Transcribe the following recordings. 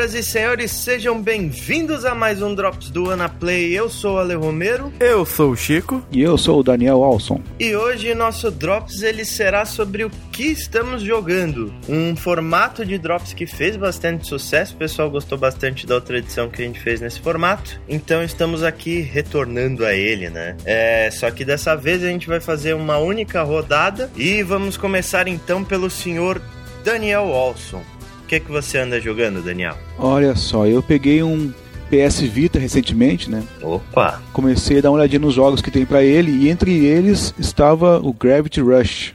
Senhoras e senhores, sejam bem-vindos a mais um Drops do Anaplay. Eu sou o Ale Romero. Eu sou o Chico. E eu sou o Daniel Alson. E hoje nosso Drops ele será sobre o que estamos jogando. Um formato de Drops que fez bastante sucesso, o pessoal gostou bastante da outra edição que a gente fez nesse formato. Então estamos aqui retornando a ele, né? É, só que dessa vez a gente vai fazer uma única rodada e vamos começar então pelo senhor Daniel Olson que, que você anda jogando, Daniel? Olha só, eu peguei um PS Vita recentemente, né? Opa! Comecei a dar uma olhadinha nos jogos que tem para ele e entre eles estava o Gravity Rush.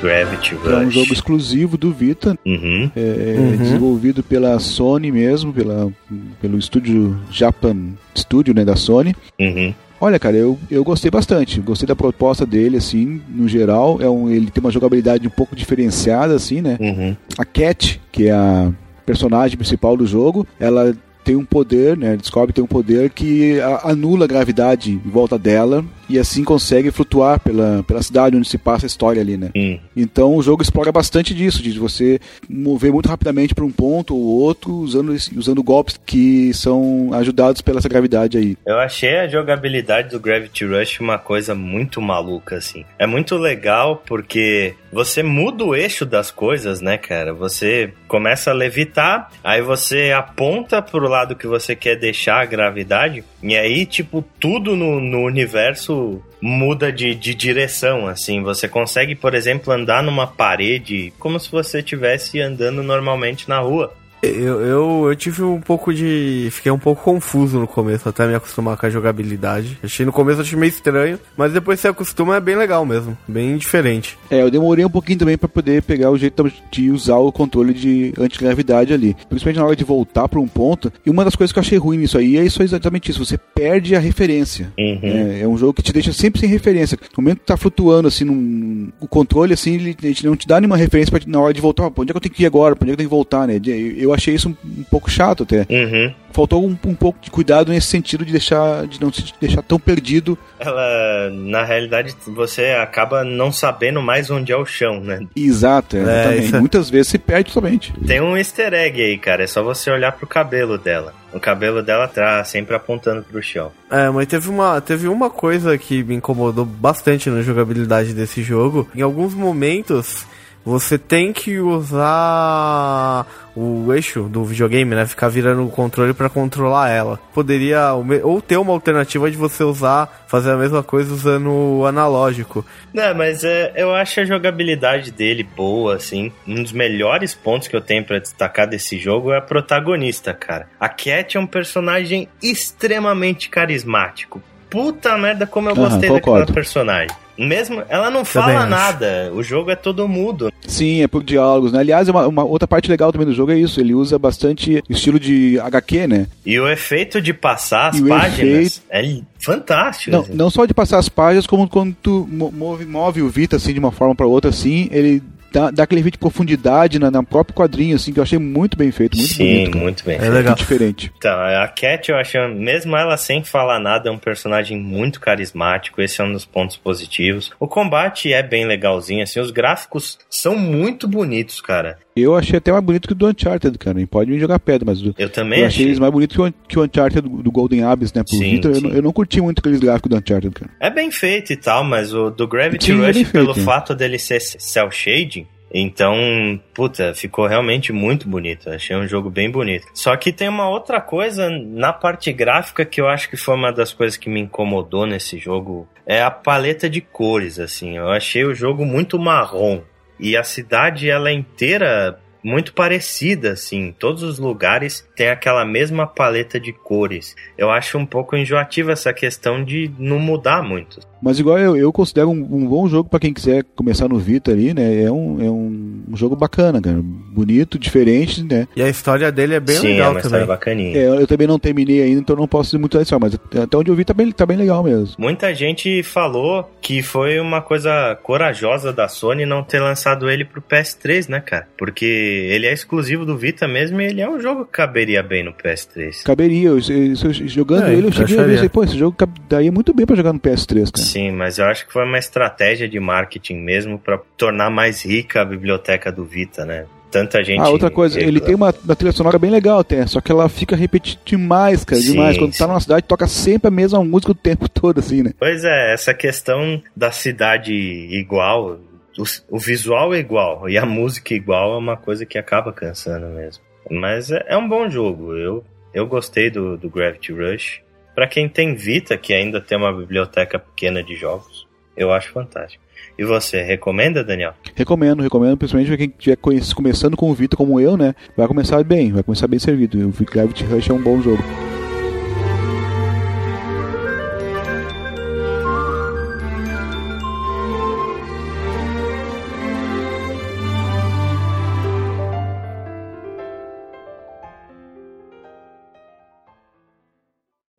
Gravity Rush. É um jogo exclusivo do Vita, uhum. É, uhum. desenvolvido pela Sony mesmo, pela, pelo estúdio Japan Studio, né, da Sony. Uhum. Olha, cara, eu, eu gostei bastante. Gostei da proposta dele, assim, no geral. É um, ele tem uma jogabilidade um pouco diferenciada, assim, né? Uhum. A Cat, que é a personagem principal do jogo, ela tem um poder, né? Descobre tem um poder que anula a gravidade em volta dela e assim consegue flutuar pela, pela cidade onde se passa a história ali, né? Hum. Então o jogo explora bastante disso, de você mover muito rapidamente para um ponto ou outro usando, usando golpes que são ajudados pela essa gravidade aí. Eu achei a jogabilidade do Gravity Rush uma coisa muito maluca, assim. É muito legal porque você muda o eixo das coisas, né, cara? Você começa a levitar, aí você aponta pro lado que você quer deixar a gravidade, e aí, tipo, tudo no, no universo muda de, de direção, assim. Você consegue, por exemplo, andar numa parede como se você estivesse andando normalmente na rua. Eu, eu, eu, tive um pouco de. Fiquei um pouco confuso no começo, até me acostumar com a jogabilidade. Achei no começo achei meio estranho, mas depois você acostuma é bem legal mesmo, bem diferente. É, eu demorei um pouquinho também para poder pegar o jeito de usar o controle de antigravidade ali. Principalmente na hora de voltar para um ponto. E uma das coisas que eu achei ruim nisso aí é isso exatamente isso. Você perde a referência. Uhum. É, é, um jogo que te deixa sempre sem referência. No momento que tá flutuando assim, num, o controle assim, ele, ele não te dá nenhuma referência pra, na hora de voltar. Pra onde é que eu tenho que ir agora? Pra onde é que eu tenho que voltar, né? Eu, eu achei isso um, um pouco chato até. Uhum. Faltou um, um, pouco de cuidado nesse sentido de deixar de não se deixar tão perdido. Ela, na realidade, você acaba não sabendo mais onde é o chão, né? Exato, é, exatamente. É, Muitas vezes se perde somente. Tem um easter egg aí, cara. É só você olhar pro cabelo dela. O cabelo dela tá sempre apontando pro chão. É, mas teve uma, teve uma coisa que me incomodou bastante na jogabilidade desse jogo. Em alguns momentos você tem que usar o eixo do videogame, né? Ficar virando o controle para controlar ela. Poderia ou ter uma alternativa de você usar, fazer a mesma coisa usando o analógico. Não, mas é, eu acho a jogabilidade dele boa, assim. Um dos melhores pontos que eu tenho para destacar desse jogo é a protagonista, cara. A Cat é um personagem extremamente carismático. Puta merda, como eu gostei uhum, daquela personagem. Mesmo, ela não fala nada, o jogo é todo mudo. Sim, é por diálogos, né? Aliás, uma, uma, outra parte legal também do jogo é isso, ele usa bastante estilo de HQ, né? E o efeito de passar as e páginas efeito... é fantástico. Não, assim. não só de passar as páginas, como quando tu move, move o Vita assim de uma forma para outra assim, ele dá, dá aquele efeito de profundidade na, na próprio quadrinho, assim, que eu achei muito bem feito, muito Sim, bonito. muito bem. É feito. legal. diferente. Então, a Cat, eu acho, mesmo ela sem falar nada, é um personagem muito carismático, esse é um dos pontos positivos. O combate é bem legalzinho, assim, os gráficos são muito bonitos, cara. Eu achei até mais bonito que o do Uncharted, cara. Pode me jogar pedra, mas eu também eu achei, eles mais bonitos que o, que o Uncharted do, do Golden Abyss, né? Por sim, Vita, sim. Eu, eu, não curti muito aqueles gráficos do Uncharted, cara. É bem feito e tal, mas o do Gravity sim, Rush, é pelo feito, fato dele ser cel shading, então, puta, ficou realmente muito bonito. Achei um jogo bem bonito. Só que tem uma outra coisa na parte gráfica que eu acho que foi uma das coisas que me incomodou nesse jogo. É a paleta de cores, assim. Eu achei o jogo muito marrom. E a cidade, ela é inteira muito parecida, assim. Todos os lugares têm aquela mesma paleta de cores. Eu acho um pouco enjoativa essa questão de não mudar muito. Mas igual eu, eu considero um, um bom jogo para quem quiser começar no Vita ali, né? É um, é um um jogo bacana, cara. Bonito, diferente, né? E a história dele é bem Sim, legal é uma também. bacaninha. É, eu, eu também não terminei ainda, então não posso dizer muito da história, mas até onde eu vi tá bem, tá bem legal mesmo. Muita gente falou que foi uma coisa corajosa da Sony não ter lançado ele pro PS3, né, cara? Porque ele é exclusivo do Vita mesmo e ele é um jogo que caberia bem no PS3. Caberia, eu, eu- eu- jogando É, ele, eu cheguei a ver, assim, pô, esse jogo cab- daria muito bem pra jogar no PS3, cara. Sim, mas eu acho que foi uma estratégia de marketing mesmo pra tornar mais rica a biblioteca do Vita, né? Tanta gente. Ah, outra coisa, ele tem uma, uma trilha sonora bem legal até, só que ela fica repetitiva demais, cara, Sim, demais. Quando tá sim. numa cidade, toca sempre a mesma música o tempo todo, assim, né? Pois é, essa questão da cidade igual, o, o visual é igual e a música igual é uma coisa que acaba cansando mesmo. Mas é, é um bom jogo, eu, eu gostei do, do Gravity Rush. Pra quem tem Vita, que ainda tem uma biblioteca pequena de jogos, eu acho fantástico. E você, recomenda, Daniel? Recomendo, recomendo, principalmente pra quem estiver começando com o Vita como eu, né? Vai começar bem, vai começar bem servido. O Gravity Rush é um bom jogo.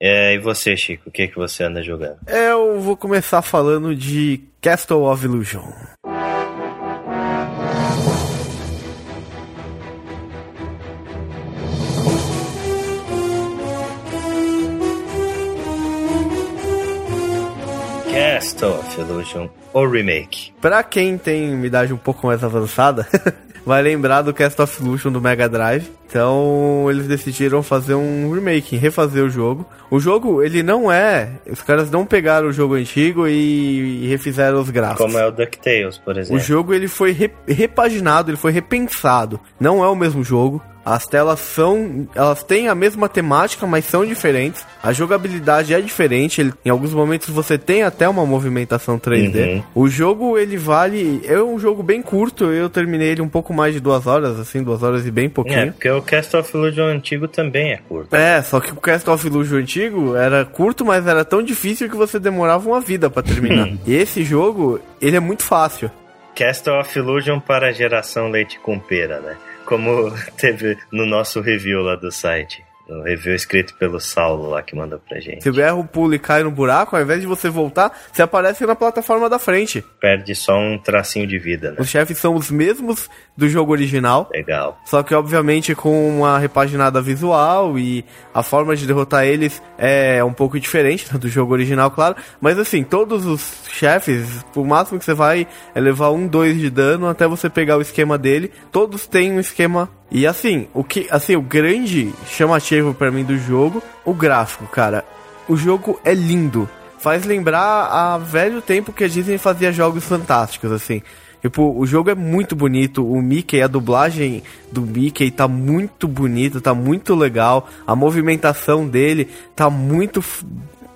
É, e você, Chico, o que, que você anda jogando? Eu vou começar falando de Castle of Illusion. Castle of Illusion, o remake. Pra quem tem idade um pouco mais avançada, vai lembrar do Cast of Illusion do Mega Drive. Então eles decidiram fazer um remake, refazer o jogo. O jogo, ele não é. Os caras não pegaram o jogo antigo e, e refizeram os gráficos. Como é o DuckTales, por O exemplo. jogo ele foi re- repaginado, ele foi repensado. Não é o mesmo jogo. As telas são, elas têm a mesma temática, mas são diferentes. A jogabilidade é diferente. ele- em alguns momentos você tem até uma movimentação 3D. Uhum. O jogo ele vale, é um jogo bem curto. Eu terminei ele um pouco mais de duas horas, assim, duas horas e bem É, pouquinho. porque o Castle of Illusion antigo também é curto. É, só que o Cast of Illusion antigo era curto, mas era tão difícil que você demorava uma vida pra terminar. e esse jogo, ele é muito fácil. Castle of Illusion para a geração leite com pera, né? Como teve no nosso review lá do site. O review escrito pelo Saulo lá que mandou pra gente. Erra o pulo e cai no buraco, ao invés de você voltar, você aparece na plataforma da frente. Perde só um tracinho de vida, né? Os chefes são os mesmos do jogo original, Legal. só que obviamente com uma repaginada visual e a forma de derrotar eles é um pouco diferente do jogo original, claro. Mas assim, todos os chefes, o máximo que você vai é levar um, dois de dano até você pegar o esquema dele. Todos têm um esquema. E assim, o que, assim, o grande chamativo pra mim do jogo, o gráfico, cara. O jogo é lindo. Faz lembrar a velho tempo que a Disney fazia jogos fantásticos, assim. Tipo, o jogo é muito bonito, o Mickey, a dublagem do Mickey tá muito bonita, tá muito legal, a movimentação dele tá muito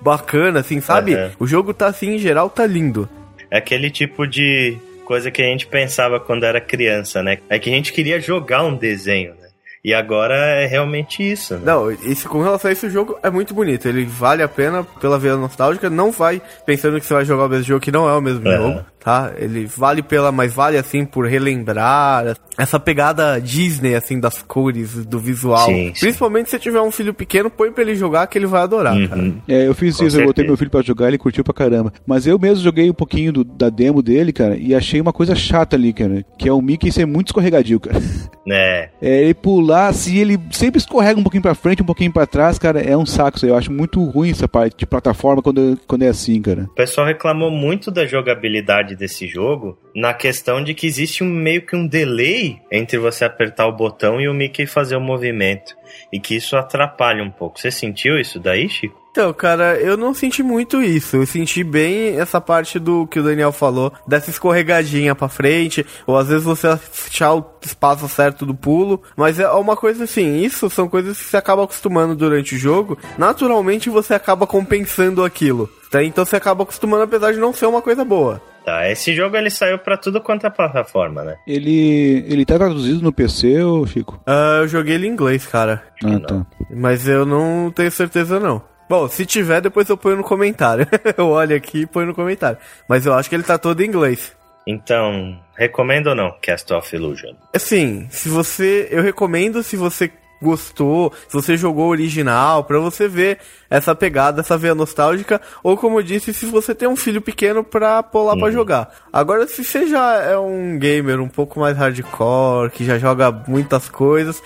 bacana, assim, sabe? Aham. O jogo tá assim, em geral, tá lindo. É aquele tipo de coisa que a gente pensava quando era criança, né? É que a gente queria jogar um desenho, né? E agora é realmente isso, né? Não, esse, com relação a esse jogo, é muito bonito. Ele vale a pena pela veia nostálgica. Não vai pensando que você vai jogar o mesmo jogo, que não é o mesmo Aham. jogo, tá? Ele vale pela, mas vale assim por relembrar essa pegada Disney, assim, das cores, do visual. Sim, sim. Principalmente se tiver um filho pequeno, põe pra ele jogar que ele vai adorar, cara. Uhum. É, eu fiz Com isso, eu botei certeza. meu filho pra jogar, ele curtiu pra caramba. Mas eu mesmo joguei um pouquinho do- da demo dele, cara, e achei uma coisa chata ali, cara. Que é o Mickey ser muito escorregadio, cara. É, É, ele pular, assim, ele sempre escorrega um pouquinho pra frente, um pouquinho pra trás, cara. É um saco isso aí. Eu acho muito ruim essa parte de plataforma quando, quando é assim, cara. O pessoal reclamou muito da jogabilidade desse jogo na questão de que existe um meio que um delay entre você apertar o botão e o Mickey fazer o movimento. E que isso atrapalha um pouco. Você sentiu isso daí, Chico? Então, cara, eu não senti muito isso. Eu senti bem essa parte do que o Daniel falou, dessa escorregadinha pra frente, ou às vezes você achar o espaço certo do pulo. Mas é uma coisa assim, isso são coisas que você acaba acostumando durante o jogo. Naturalmente você acaba compensando aquilo. Tá? Então você acaba acostumando, apesar de não ser uma coisa boa. Tá, esse jogo ele saiu pra tudo quanto é plataforma, né? Ele, ele tá traduzido no PC, ô Chico? Ah, eu joguei ele em inglês, cara. Ah, não. tá. Mas eu não tenho certeza não. Bom, se tiver, depois eu ponho no comentário. eu olho aqui e ponho no comentário. Mas eu acho que ele tá todo em inglês. Então, recomendo ou não Cast of Illusion? Assim, se você. Eu recomendo se você gostou, se você jogou o original, para você ver essa pegada, essa veia nostálgica, ou como eu disse, se você tem um filho pequeno pra pular uhum. pra jogar. Agora, se você já é um gamer um pouco mais hardcore, que já joga muitas coisas,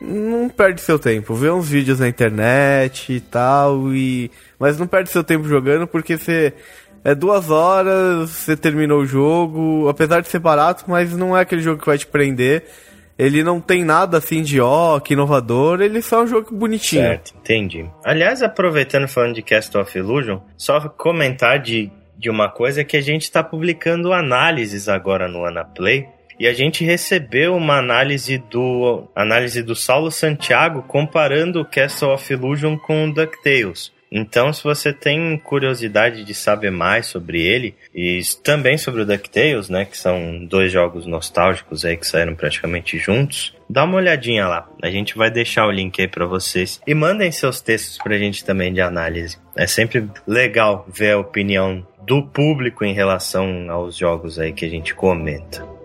não perde seu tempo. Vê uns vídeos na internet e tal, e... mas não perde seu tempo jogando porque você. É duas horas, você terminou o jogo, apesar de ser barato, mas não é aquele jogo que vai te prender. Ele não tem nada assim de ó, que inovador, ele só é um jogo bonitinho. Certo, entendi. Aliás, aproveitando falando de Cast of Illusion, só comentar de, de uma coisa que a gente está publicando análises agora no Anaplay. E a gente recebeu uma análise do análise do Saulo Santiago comparando o Castle of Illusion com o DuckTales. Então, se você tem curiosidade de saber mais sobre ele e também sobre o DuckTales, né, que são dois jogos nostálgicos aí que saíram praticamente juntos, dá uma olhadinha lá. A gente vai deixar o link aí para vocês e mandem seus textos pra gente também de análise. É sempre legal ver a opinião do público em relação aos jogos aí que a gente comenta.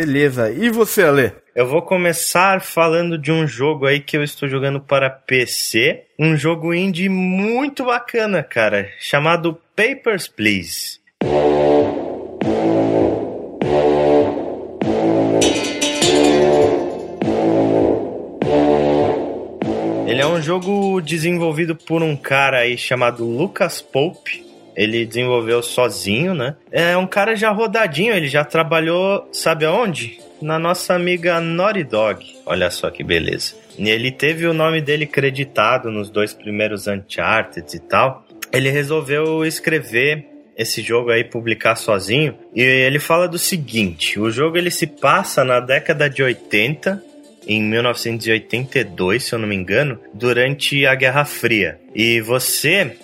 Beleza. E você, Ale? Eu vou começar falando de um jogo aí que eu estou jogando para PC. Um jogo indie muito bacana, cara. Chamado Papers, Please. Ele é um jogo desenvolvido por um cara aí chamado Lucas Pope ele desenvolveu sozinho, né? É um cara já rodadinho, ele já trabalhou, sabe aonde? Na nossa amiga Naughty Dog. Olha só que beleza. Ele teve o nome dele creditado nos dois primeiros Uncharted e tal. Ele resolveu escrever esse jogo aí publicar sozinho e ele fala do seguinte: o jogo ele se passa na década de 80 em 1982, se eu não me engano, durante a Guerra Fria. E você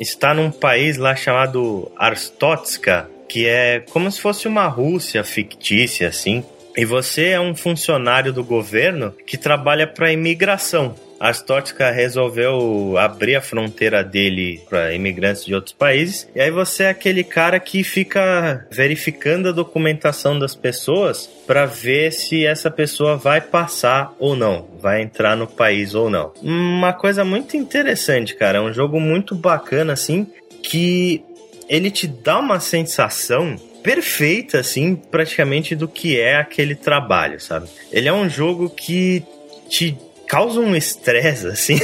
está num país lá chamado Arstotska, que é como se fosse uma Rússia fictícia, assim. E você é um funcionário do governo que trabalha para a imigração. A Stotka resolveu abrir a fronteira dele para imigrantes de outros países. E aí você é aquele cara que fica verificando a documentação das pessoas para ver se essa pessoa vai passar ou não, vai entrar no país ou não. Uma coisa muito interessante, cara, é um jogo muito bacana assim que ele te dá uma sensação perfeita, assim, praticamente do que é aquele trabalho, sabe? Ele é um jogo que te causa um estresse, assim.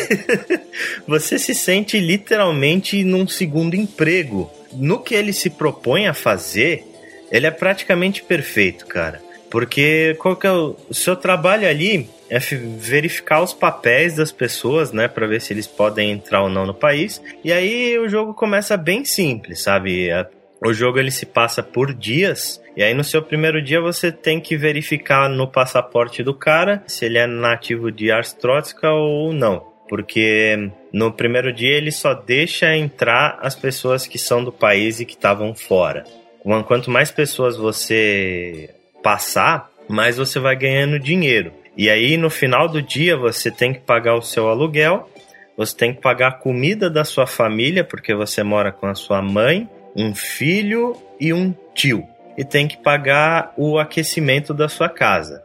você se sente literalmente num segundo emprego. No que ele se propõe a fazer, ele é praticamente perfeito, cara. Porque qual que é o, seu trabalho ali é verificar os papéis das pessoas, né, para ver se eles podem entrar ou não no país. E aí o jogo começa bem simples, sabe? O jogo ele se passa por dias e aí no seu primeiro dia você tem que verificar no passaporte do cara se ele é nativo de Arstrotska ou não. Porque no primeiro dia ele só deixa entrar as pessoas que são do país e que estavam fora. Quanto mais pessoas você passar, mais você vai ganhando dinheiro. E aí no final do dia você tem que pagar o seu aluguel, você tem que pagar a comida da sua família, porque você mora com a sua mãe, um filho e um tio e tem que pagar o aquecimento da sua casa.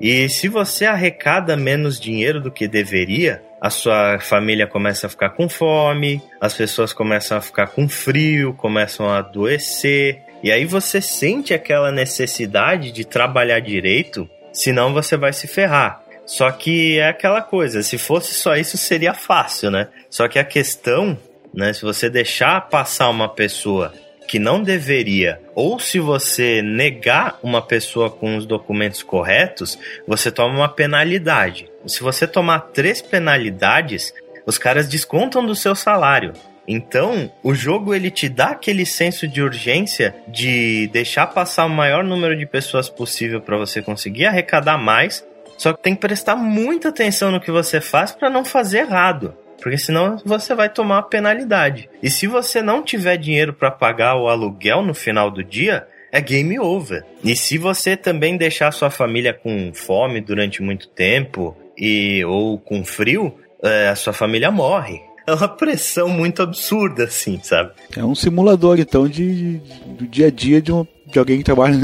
E se você arrecada menos dinheiro do que deveria, a sua família começa a ficar com fome, as pessoas começam a ficar com frio, começam a adoecer, e aí você sente aquela necessidade de trabalhar direito, senão você vai se ferrar. Só que é aquela coisa, se fosse só isso seria fácil, né? Só que a questão, né, se você deixar passar uma pessoa que não deveria, ou se você negar uma pessoa com os documentos corretos, você toma uma penalidade. Se você tomar três penalidades, os caras descontam do seu salário. Então, o jogo ele te dá aquele senso de urgência de deixar passar o maior número de pessoas possível para você conseguir arrecadar mais. Só que tem que prestar muita atenção no que você faz para não fazer errado. Porque senão você vai tomar uma penalidade. E se você não tiver dinheiro para pagar o aluguel no final do dia, é game over. E se você também deixar sua família com fome durante muito tempo e ou com frio, é, a sua família morre. É uma pressão muito absurda, assim, sabe? É um simulador, então, de, de do dia a dia de, um, de alguém que trabalha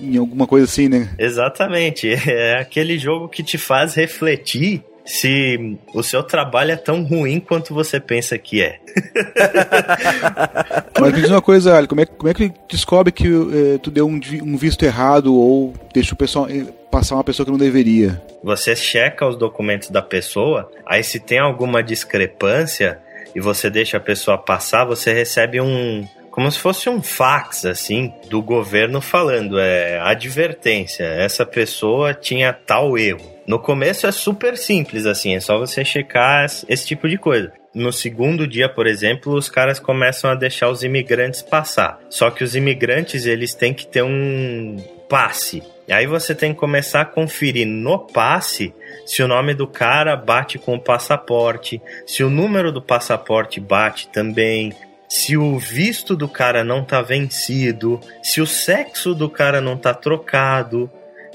em alguma coisa assim, né? Exatamente. É aquele jogo que te faz refletir se o seu trabalho é tão ruim quanto você pensa que é. Mas me diz uma coisa, Ali, como é, como é que descobre que eh, tu deu um, um, visto errado ou deixa o pessoal eh, passar uma pessoa que não deveria? Você checa os documentos da pessoa, aí se tem alguma discrepância e você deixa a pessoa passar, você recebe um, como se fosse um fax, assim, do governo falando, é advertência, essa pessoa tinha tal erro. No começo é super simples, assim, é só você checar esse tipo de coisa. No segundo dia, por exemplo, os caras começam a deixar os imigrantes passar. Só que os imigrantes, eles têm que ter um passe. Aí você tem que começar a conferir no passe se o nome do cara bate com o passaporte, se o número do passaporte bate também, se o visto do cara não tá vencido, se o sexo do cara não tá trocado,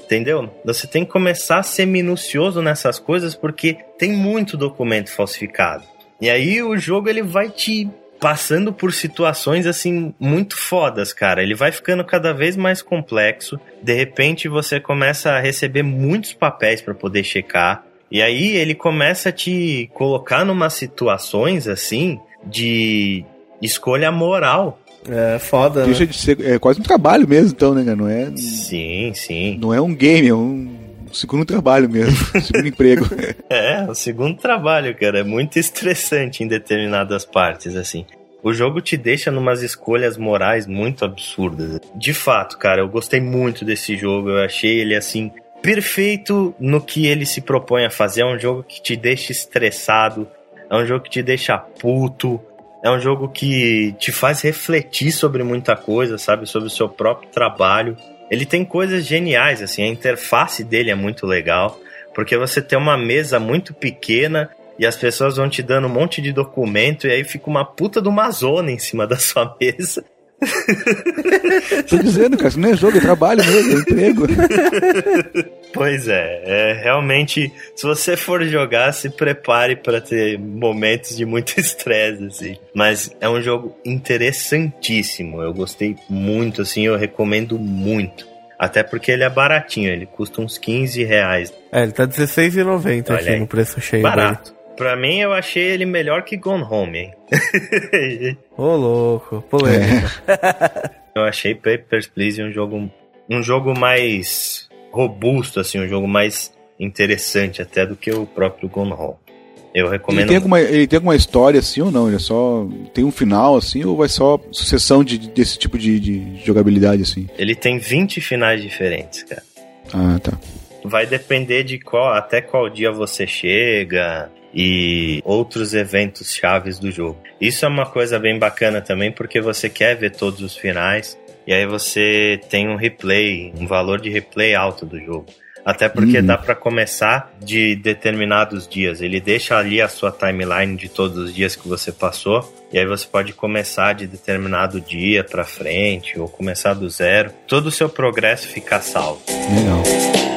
entendeu? Você tem que começar a ser minucioso nessas coisas porque tem muito documento falsificado. E aí o jogo ele vai te passando por situações assim muito fodas, cara. Ele vai ficando cada vez mais complexo. De repente você começa a receber muitos papéis para poder checar. E aí ele começa a te colocar numa situações assim de escolha moral. É foda. Deixa né? de ser é quase um trabalho mesmo, então, né? Não é. Sim, sim. Não é um game, é um segundo trabalho mesmo, segundo emprego. É, o segundo trabalho, cara. É muito estressante em determinadas partes, assim. O jogo te deixa numas escolhas morais muito absurdas. De fato, cara, eu gostei muito desse jogo. Eu achei ele assim perfeito no que ele se propõe a fazer. É um jogo que te deixa estressado, é um jogo que te deixa puto, é um jogo que te faz refletir sobre muita coisa, sabe? Sobre o seu próprio trabalho. Ele tem coisas geniais, assim, a interface dele é muito legal, porque você tem uma mesa muito pequena e as pessoas vão te dando um monte de documento e aí fica uma puta de uma zona em cima da sua mesa. Tô dizendo, cara, isso não é jogo, é trabalho mesmo, é emprego. Pois é, é realmente, se você for jogar, se prepare para ter momentos de muito estresse, assim. Mas é um jogo interessantíssimo, eu gostei muito, assim, eu recomendo muito. Até porque ele é baratinho, ele custa uns 15 reais. É, ele tá R$16,90 aqui aí. no preço cheio. Barato. Dele. Pra mim, eu achei ele melhor que Gone Home, hein? Ô, louco, polêmica. É. eu achei Papers, Please um jogo, um jogo mais robusto, assim, um jogo mais interessante até do que o próprio Gone Home. Eu recomendo. Ele tem, alguma, ele tem alguma história assim ou não? Ele é só. Tem um final assim ou vai só sucessão de, desse tipo de, de jogabilidade assim? Ele tem 20 finais diferentes, cara. Ah, tá. Vai depender de qual até qual dia você chega, e outros eventos chaves do jogo. Isso é uma coisa bem bacana também porque você quer ver todos os finais e aí você tem um replay, um valor de replay alto do jogo. Até porque uhum. dá para começar de determinados dias. Ele deixa ali a sua timeline de todos os dias que você passou. E aí você pode começar de determinado dia para frente ou começar do zero. Todo o seu progresso fica salvo. Legal.